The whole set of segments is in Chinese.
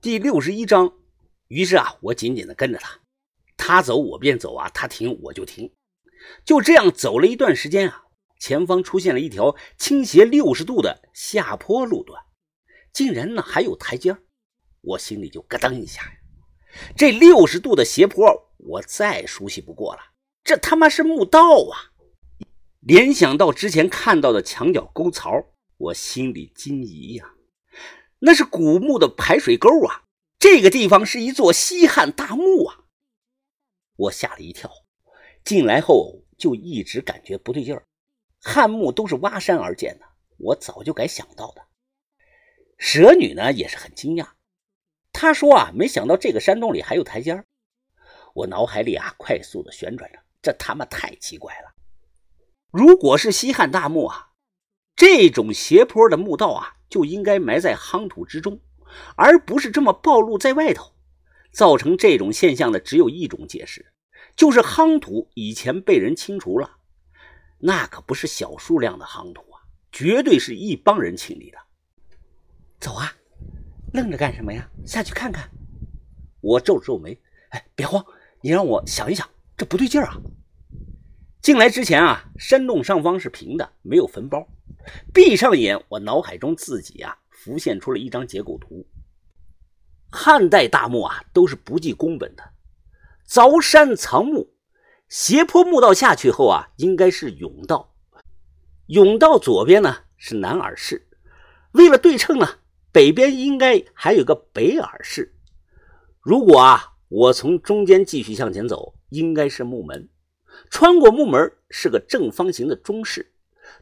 第六十一章。于是啊，我紧紧的跟着他，他走我便走啊，他停我就停。就这样走了一段时间啊，前方出现了一条倾斜六十度的下坡路段，竟然呢还有台阶我心里就咯噔一下呀。这六十度的斜坡，我再熟悉不过了，这他妈是墓道啊！联想到之前看到的墙角沟槽，我心里惊疑呀，那是古墓的排水沟啊！这个地方是一座西汉大墓啊！我吓了一跳，进来后就一直感觉不对劲儿。汉墓都是挖山而建的，我早就该想到的。蛇女呢也是很惊讶，她说啊，没想到这个山洞里还有台阶我脑海里啊快速的旋转着，这他妈太奇怪了！如果是西汉大墓啊，这种斜坡的墓道啊就应该埋在夯土之中。而不是这么暴露在外头，造成这种现象的只有一种解释，就是夯土以前被人清除了。那可不是小数量的夯土啊，绝对是一帮人清理的。走啊，愣着干什么呀？下去看看。我皱了皱眉，哎，别慌，你让我想一想，这不对劲儿啊。进来之前啊，山洞上方是平的，没有坟包。闭上眼，我脑海中自己啊。浮现出了一张结构图。汉代大墓啊，都是不计工本的，凿山藏墓，斜坡墓道下去后啊，应该是甬道。甬道左边呢是南耳室，为了对称呢，北边应该还有个北耳室。如果啊，我从中间继续向前走，应该是墓门，穿过墓门是个正方形的中室。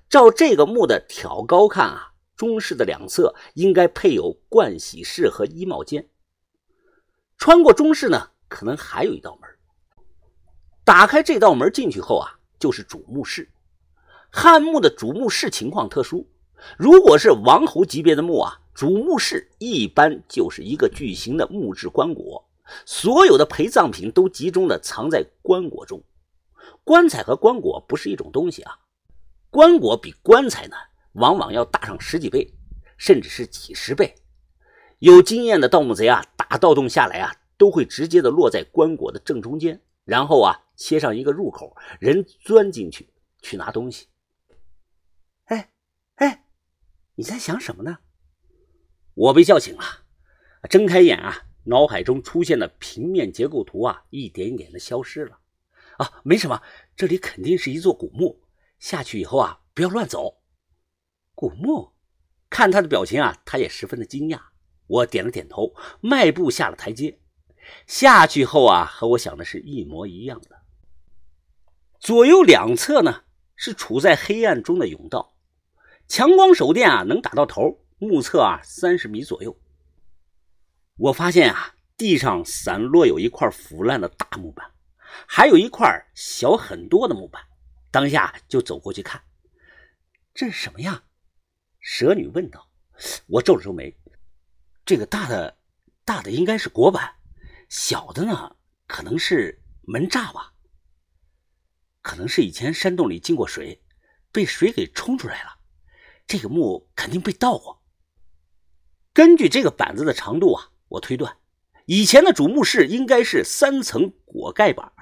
照这个墓的挑高看啊。中室的两侧应该配有盥洗室和衣帽间。穿过中室呢，可能还有一道门。打开这道门进去后啊，就是主墓室。汉墓的主墓室情况特殊，如果是王侯级别的墓啊，主墓室一般就是一个巨型的木质棺椁，所有的陪葬品都集中的藏在棺椁中。棺材和棺椁不是一种东西啊，棺椁比棺材呢。往往要大上十几倍，甚至是几十倍。有经验的盗墓贼啊，打盗洞下来啊，都会直接的落在棺椁的正中间，然后啊，切上一个入口，人钻进去去拿东西。哎哎，你在想什么呢？我被叫醒了，睁开眼啊，脑海中出现的平面结构图啊，一点一点的消失了。啊，没什么，这里肯定是一座古墓，下去以后啊，不要乱走。古墓，看他的表情啊，他也十分的惊讶。我点了点头，迈步下了台阶。下去后啊，和我想的是一模一样的。左右两侧呢是处在黑暗中的甬道，强光手电啊能打到头，目测啊三十米左右。我发现啊，地上散落有一块腐烂的大木板，还有一块小很多的木板。当下就走过去看，这是什么呀？蛇女问道：“我皱了皱眉，这个大的，大的应该是椁板，小的呢，可能是门栅吧。可能是以前山洞里进过水，被水给冲出来了。这个墓肯定被盗过。根据这个板子的长度啊，我推断，以前的主墓室应该是三层椁盖板，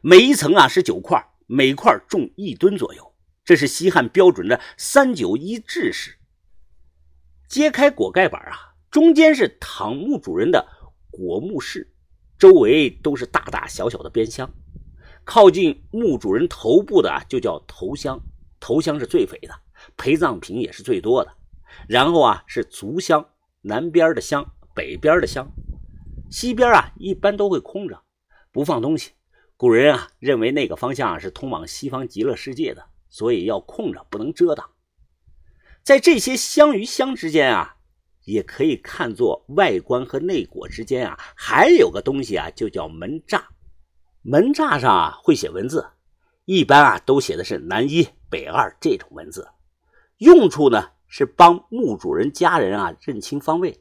每一层啊是九块，每块重一吨左右。”这是西汉标准的三九一制式。揭开椁盖板啊，中间是躺墓主人的椁墓室，周围都是大大小小的边箱。靠近墓主人头部的啊，就叫头箱，头箱是最肥的，陪葬品也是最多的。然后啊，是足箱，南边的箱，北边的箱，西边啊一般都会空着，不放东西。古人啊认为那个方向是通往西方极乐世界的。所以要空着，不能遮挡。在这些香与香之间啊，也可以看作外观和内果之间啊，还有个东西啊，就叫门栅。门栅上啊会写文字，一般啊都写的是南一北二这种文字，用处呢是帮墓主人家人啊认清方位。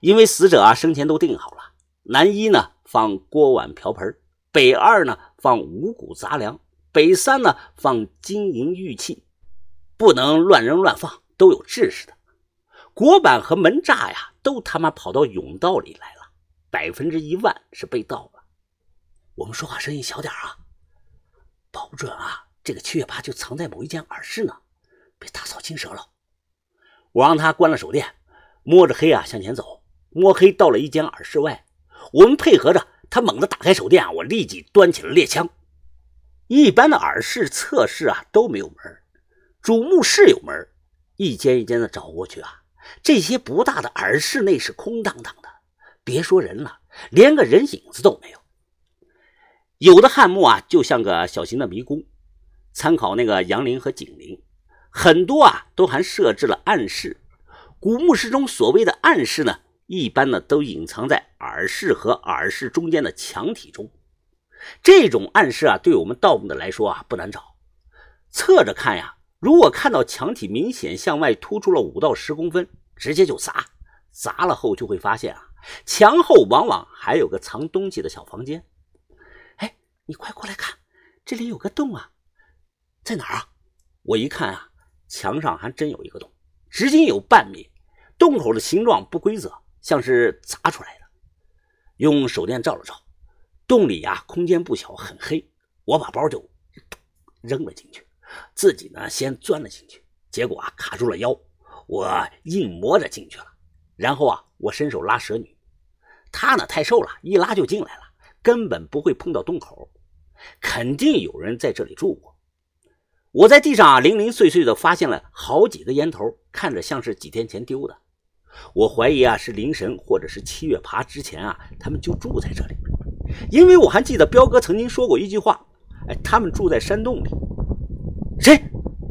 因为死者啊生前都定好了，南一呢放锅碗瓢盆，北二呢放五谷杂粮。北三呢放金银玉器，不能乱扔乱放，都有制式的。国板和门栅呀，都他妈跑到甬道里来了，百分之一万是被盗了。我们说话声音小点啊，保不准啊，这个七月八就藏在某一间耳室呢，被大嫂惊蛇了。我让他关了手电，摸着黑啊向前走，摸黑到了一间耳室外，我们配合着他猛地打开手电啊，我立即端起了猎枪。一般的耳室、侧室啊都没有门，主墓室有门，一间一间的找过去啊，这些不大的耳室内是空荡荡的，别说人了，连个人影子都没有。有的汉墓啊就像个小型的迷宫，参考那个杨陵和景陵。很多啊，都还设置了暗室。古墓室中所谓的暗室呢，一般呢都隐藏在耳室和耳室中间的墙体中。这种暗示啊，对我们盗墓的来说啊不难找。侧着看呀，如果看到墙体明显向外突出了五到十公分，直接就砸。砸了后就会发现啊，墙后往往还有个藏东西的小房间。哎，你快过来看，这里有个洞啊，在哪儿啊？我一看啊。墙上还真有一个洞，直径有半米，洞口的形状不规则，像是砸出来的。用手电照了照，洞里呀空间不小，很黑。我把包就扔了进去，自己呢先钻了进去，结果啊卡住了腰，我硬磨着进去了。然后啊我伸手拉蛇女，她呢太瘦了，一拉就进来了，根本不会碰到洞口，肯定有人在这里住过。我在地上啊零零碎碎的发现了好几个烟头，看着像是几天前丢的。我怀疑啊是灵神或者是七月爬之前啊他们就住在这里，因为我还记得彪哥曾经说过一句话，哎，他们住在山洞里。谁？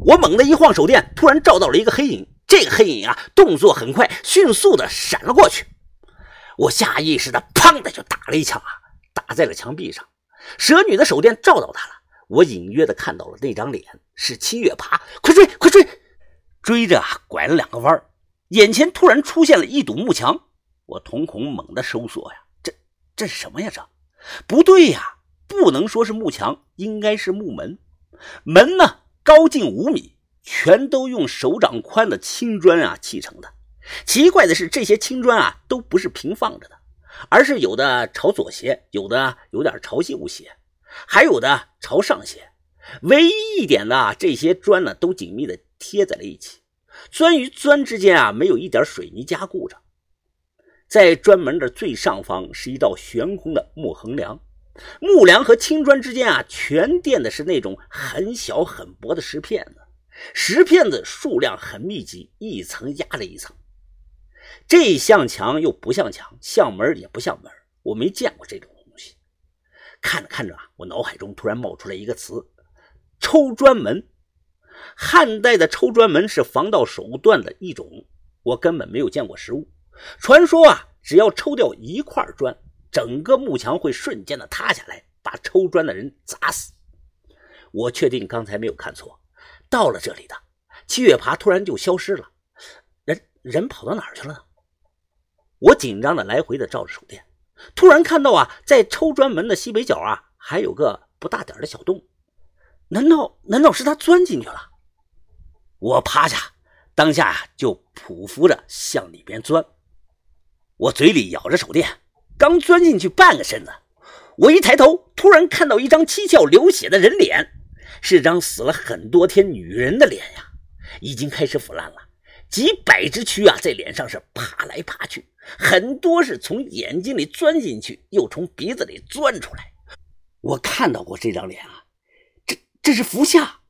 我猛地一晃手电，突然照到了一个黑影。这个黑影啊动作很快，迅速的闪了过去。我下意识的砰的就打了一枪啊，打在了墙壁上。蛇女的手电照到他了。我隐约的看到了那张脸，是七月爬，快追，快追！追着啊，拐了两个弯眼前突然出现了一堵木墙，我瞳孔猛地收缩呀，这这是什么呀？这不对呀，不能说是木墙，应该是木门。门呢，高近五米，全都用手掌宽的青砖啊砌成的。奇怪的是，这些青砖啊，都不是平放着的，而是有的朝左斜，有的有点朝右斜。还有的朝上斜，唯一一点呢，这些砖呢都紧密的贴在了一起，砖与砖之间啊没有一点水泥加固着。在砖门的最上方是一道悬空的木横梁，木梁和青砖之间啊全垫的是那种很小很薄的石片子，石片子数量很密集，一层压着一层。这像墙又不像墙，像门也不像门，我没见过这种东西。看着看着啊，我脑海中突然冒出来一个词：抽砖门。汉代的抽砖门是防盗手段的一种，我根本没有见过实物。传说啊，只要抽掉一块砖，整个幕墙会瞬间的塌下来，把抽砖的人砸死。我确定刚才没有看错，到了这里的七月爬突然就消失了，人人跑到哪儿去了？我紧张的来回的照着手电。突然看到啊，在抽砖门的西北角啊，还有个不大点的小洞，难道难道是他钻进去了？我趴下，当下就匍匐着向里边钻。我嘴里咬着手电，刚钻进去半个身子，我一抬头，突然看到一张七窍流血的人脸，是张死了很多天女人的脸呀，已经开始腐烂了。几百只蛆啊，在脸上是爬来爬去，很多是从眼睛里钻进去，又从鼻子里钻出来。我看到过这张脸啊，这是服下。